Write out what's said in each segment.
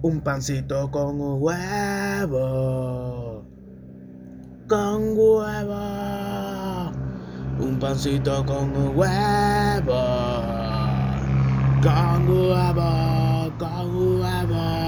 Un pancito con huevo. Con huevo. Un pancito con huevo. Con huevo. Con huevo.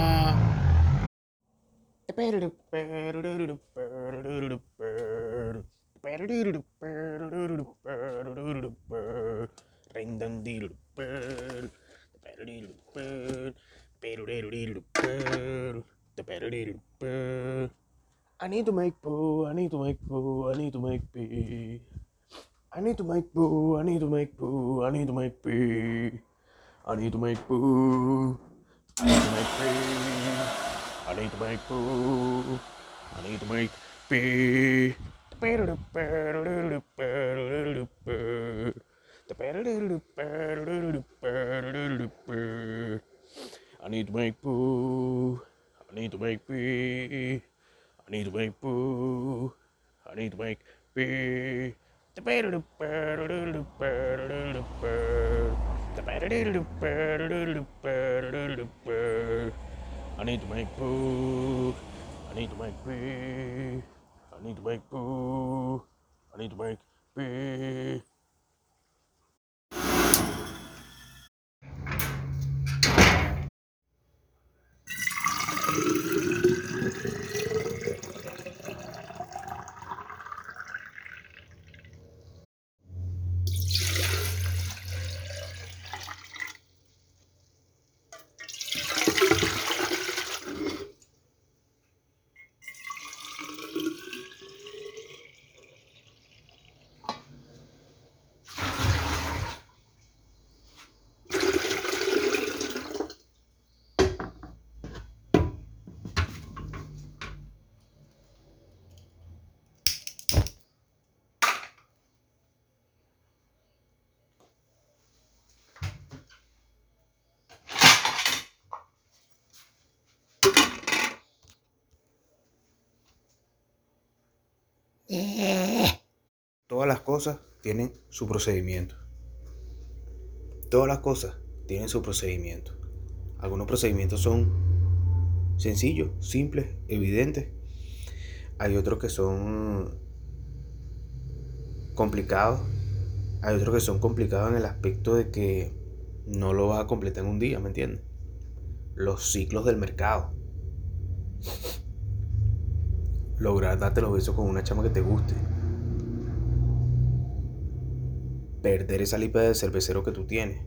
I need to make poo, I need to make poo, I need to make pee. I need to make poo, I need to make poo, I need to make pee. I need to make poo, I need to make pee. I need to make poo, I need to make pee. I need to make poo. I need to make pee. I need to make poo. I need to make pee. I need to make poo. I need to make pee. I need to make poo. I need to make pee. Todas las cosas tienen su procedimiento. Todas las cosas tienen su procedimiento. Algunos procedimientos son sencillos, simples, evidentes. Hay otros que son complicados. Hay otros que son complicados en el aspecto de que no lo vas a completar en un día, ¿me entiendes? Los ciclos del mercado. Lograr darte los besos con una chama que te guste perder esa lipa de cervecero que tú tienes.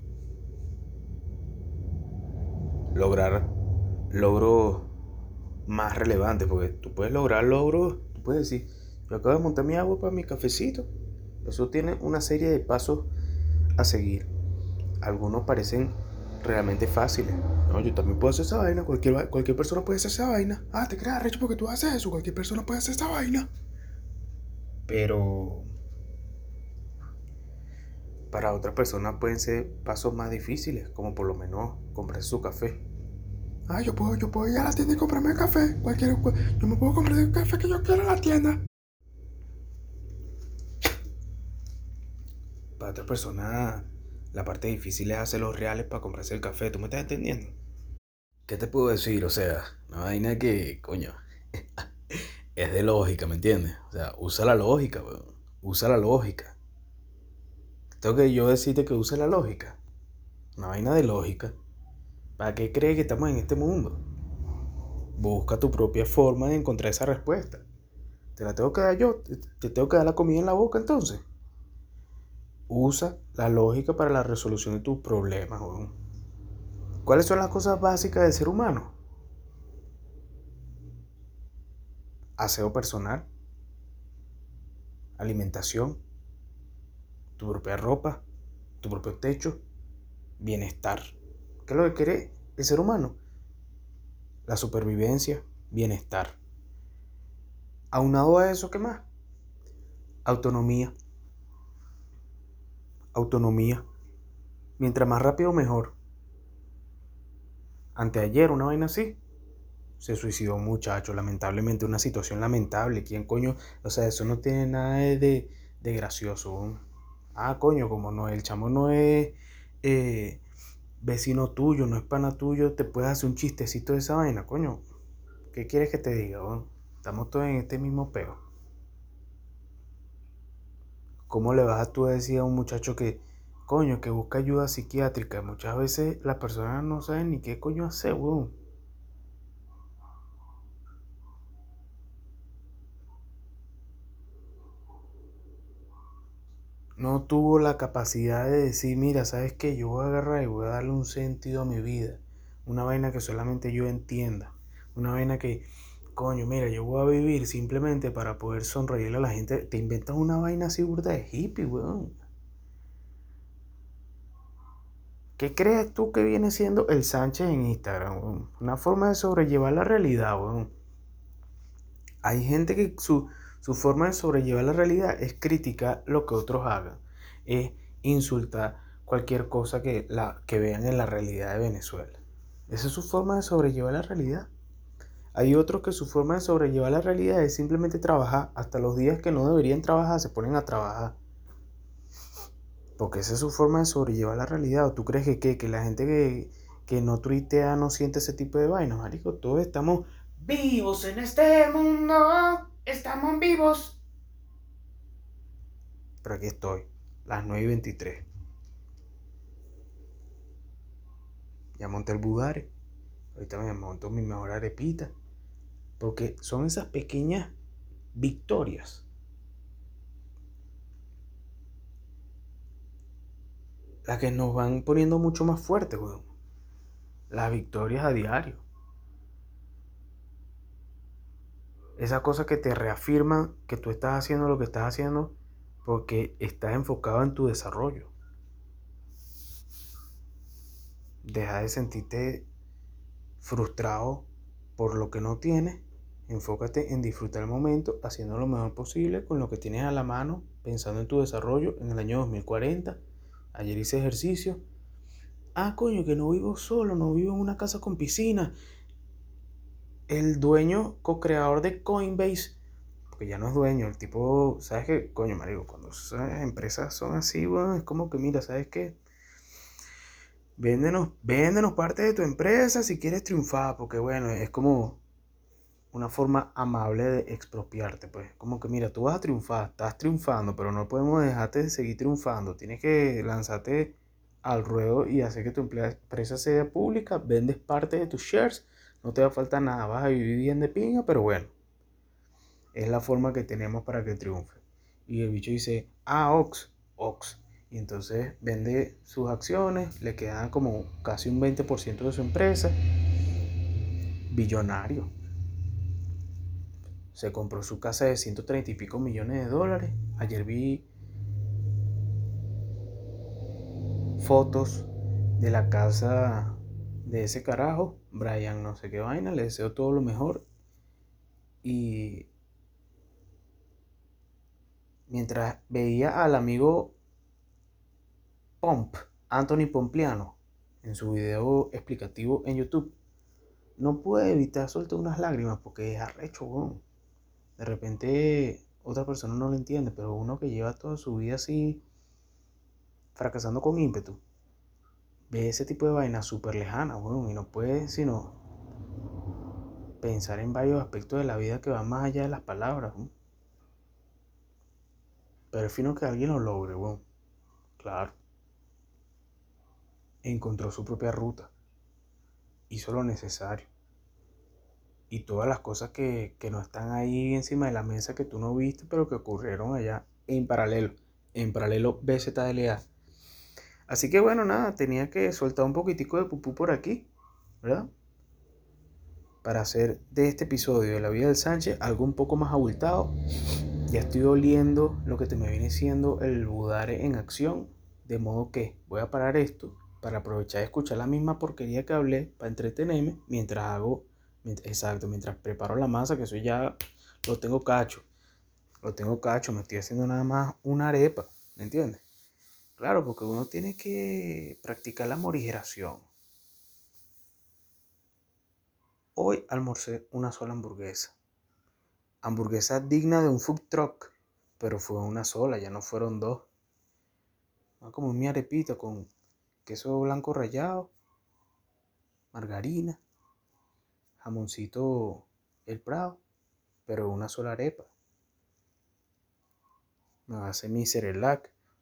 Lograr logros más relevantes, porque tú puedes lograr logros, tú puedes decir, yo acabo de montar mi agua para mi cafecito. Eso tiene una serie de pasos a seguir. Algunos parecen realmente fáciles. No, yo también puedo hacer esa vaina. Cualquier, cualquier persona puede hacer esa vaina. Ah, te creas recho porque tú haces eso. Cualquier persona puede hacer esa vaina. Pero para otras personas pueden ser pasos más difíciles, como por lo menos comprarse su café. Ah, yo puedo, yo puedo ir a la tienda y comprarme café. Cualquier, yo me puedo comprar el café que yo quiera en la tienda. Para otras personas, la parte difícil es hacer los reales para comprarse el café. ¿Tú me estás entendiendo? ¿Qué te puedo decir? O sea, una vaina que, coño, es de lógica, ¿me entiendes? O sea, usa la lógica, weón. Usa la lógica. Tengo que yo decirte que use la lógica. Una vaina de lógica. ¿Para qué crees que estamos en este mundo? Busca tu propia forma de encontrar esa respuesta. ¿Te la tengo que dar yo? ¿Te tengo que dar la comida en la boca entonces? Usa la lógica para la resolución de tus problemas. ¿Cuáles son las cosas básicas del ser humano? Aseo personal, alimentación, tu propia ropa, tu propio techo, bienestar. ¿Qué es lo que quiere el ser humano? La supervivencia, bienestar. Aunado a eso, ¿qué más? Autonomía. Autonomía. Mientras más rápido, mejor. Anteayer, una vaina así. Se suicidó un muchacho, lamentablemente, una situación lamentable. ¿Quién coño? O sea, eso no tiene nada de, de gracioso. Ah, coño, como no, el chamo no es eh, vecino tuyo, no es pana tuyo, te puedes hacer un chistecito de esa vaina, coño. ¿Qué quieres que te diga? Estamos todos en este mismo peo. ¿Cómo le vas a tú decir a un muchacho que, coño, que busca ayuda psiquiátrica? Muchas veces las personas no saben ni qué coño hacer, weón. No tuvo la capacidad de decir, mira, ¿sabes qué? Yo voy a agarrar y voy a darle un sentido a mi vida. Una vaina que solamente yo entienda. Una vaina que, coño, mira, yo voy a vivir simplemente para poder sonreírle a la gente. Te inventas una vaina así burda de hippie, weón. ¿Qué crees tú que viene siendo el Sánchez en Instagram? Una forma de sobrellevar la realidad, weón. Hay gente que su, su forma de sobrellevar la realidad es criticar lo que otros hagan. Es insultar cualquier cosa que, la, que vean en la realidad de Venezuela. Esa es su forma de sobrellevar la realidad. Hay otros que su forma de sobrellevar la realidad es simplemente trabajar. Hasta los días que no deberían trabajar se ponen a trabajar. Porque esa es su forma de sobrellevar la realidad. ¿O tú crees que, que la gente que, que no tuitea no siente ese tipo de vainas, marico? Todos estamos vivos en este mundo. Estamos vivos. Pero aquí estoy, las 9 y 23. Ya monté el budare. Ahorita me monto mi mejor arepita. Porque son esas pequeñas victorias. Las que nos van poniendo mucho más fuertes, weón. Las victorias a diario. Esa cosa que te reafirma que tú estás haciendo lo que estás haciendo porque estás enfocado en tu desarrollo. Deja de sentirte frustrado por lo que no tienes. Enfócate en disfrutar el momento, haciendo lo mejor posible con lo que tienes a la mano, pensando en tu desarrollo en el año 2040. Ayer hice ejercicio. Ah, coño, que no vivo solo, no vivo en una casa con piscina. El dueño, co-creador de Coinbase, porque ya no es dueño, el tipo, ¿sabes qué? Coño, marico, cuando esas empresas son así, bueno, es como que, mira, ¿sabes qué? Véndenos, parte de tu empresa si quieres triunfar, porque bueno, es como una forma amable de expropiarte, pues. Como que mira, tú vas a triunfar, estás triunfando, pero no podemos dejarte de seguir triunfando. Tienes que lanzarte al ruedo y hacer que tu empresa sea pública, vendes parte de tus shares, no te va a faltar nada, vas a vivir bien de pinga, pero bueno, es la forma que tenemos para que triunfe. Y el bicho dice, ah, Ox, Ox. Y entonces vende sus acciones, le quedan como casi un 20% de su empresa. Billonario. Se compró su casa de 130 y pico millones de dólares. Ayer vi fotos de la casa de ese carajo. Brian no sé qué vaina. Le deseo todo lo mejor. Y mientras veía al amigo Pomp, Anthony Pompliano, en su video explicativo en YouTube, no pude evitar soltar unas lágrimas porque es arrecho, weón. De repente otra persona no lo entiende, pero uno que lleva toda su vida así fracasando con ímpetu, ve ese tipo de vaina súper lejana, weón, y no puede sino pensar en varios aspectos de la vida que van más allá de las palabras, weón. Pero es fino que alguien lo logre, weón. Claro. Encontró su propia ruta. Hizo lo necesario. Y todas las cosas que, que no están ahí encima de la mesa que tú no viste, pero que ocurrieron allá en paralelo. En paralelo BZLA. Así que bueno, nada, tenía que soltar un poquitico de pupú por aquí, ¿verdad? Para hacer de este episodio de la vida del Sánchez algo un poco más abultado. Ya estoy oliendo lo que te me viene siendo el budare en acción. De modo que voy a parar esto para aprovechar de escuchar la misma porquería que hablé para entretenerme mientras hago, exacto, mientras preparo la masa, que eso ya lo tengo cacho. Lo tengo cacho, me estoy haciendo nada más una arepa, ¿me entiendes? Claro, porque uno tiene que practicar la morigeración. Hoy almorcé una sola hamburguesa. Hamburguesa digna de un food truck, pero fue una sola, ya no fueron dos. Como mi arepita con queso blanco rallado, margarina, jamoncito el Prado, pero una sola arepa. Me hacer mi.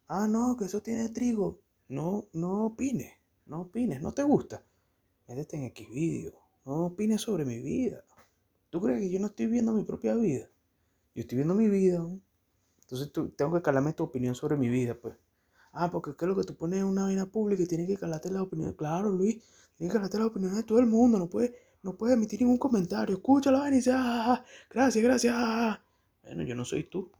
Ah, no, que eso tiene trigo. No, no opines, no opines, no te gusta. Métete en X. No opines sobre mi vida. ¿Tú crees que yo no estoy viendo mi propia vida? Yo estoy viendo mi vida. ¿no? Entonces tú, tengo que calarme tu opinión sobre mi vida, pues. Ah, porque ¿qué es lo que tú pones una vaina pública y tienes que calarte la opinión? Claro, Luis, tienes que calarte la opinión de todo el mundo. No puedes, no puedes emitir ningún comentario. Escucha la vaina y dice, ah, gracias, gracias. Bueno, yo no soy tú.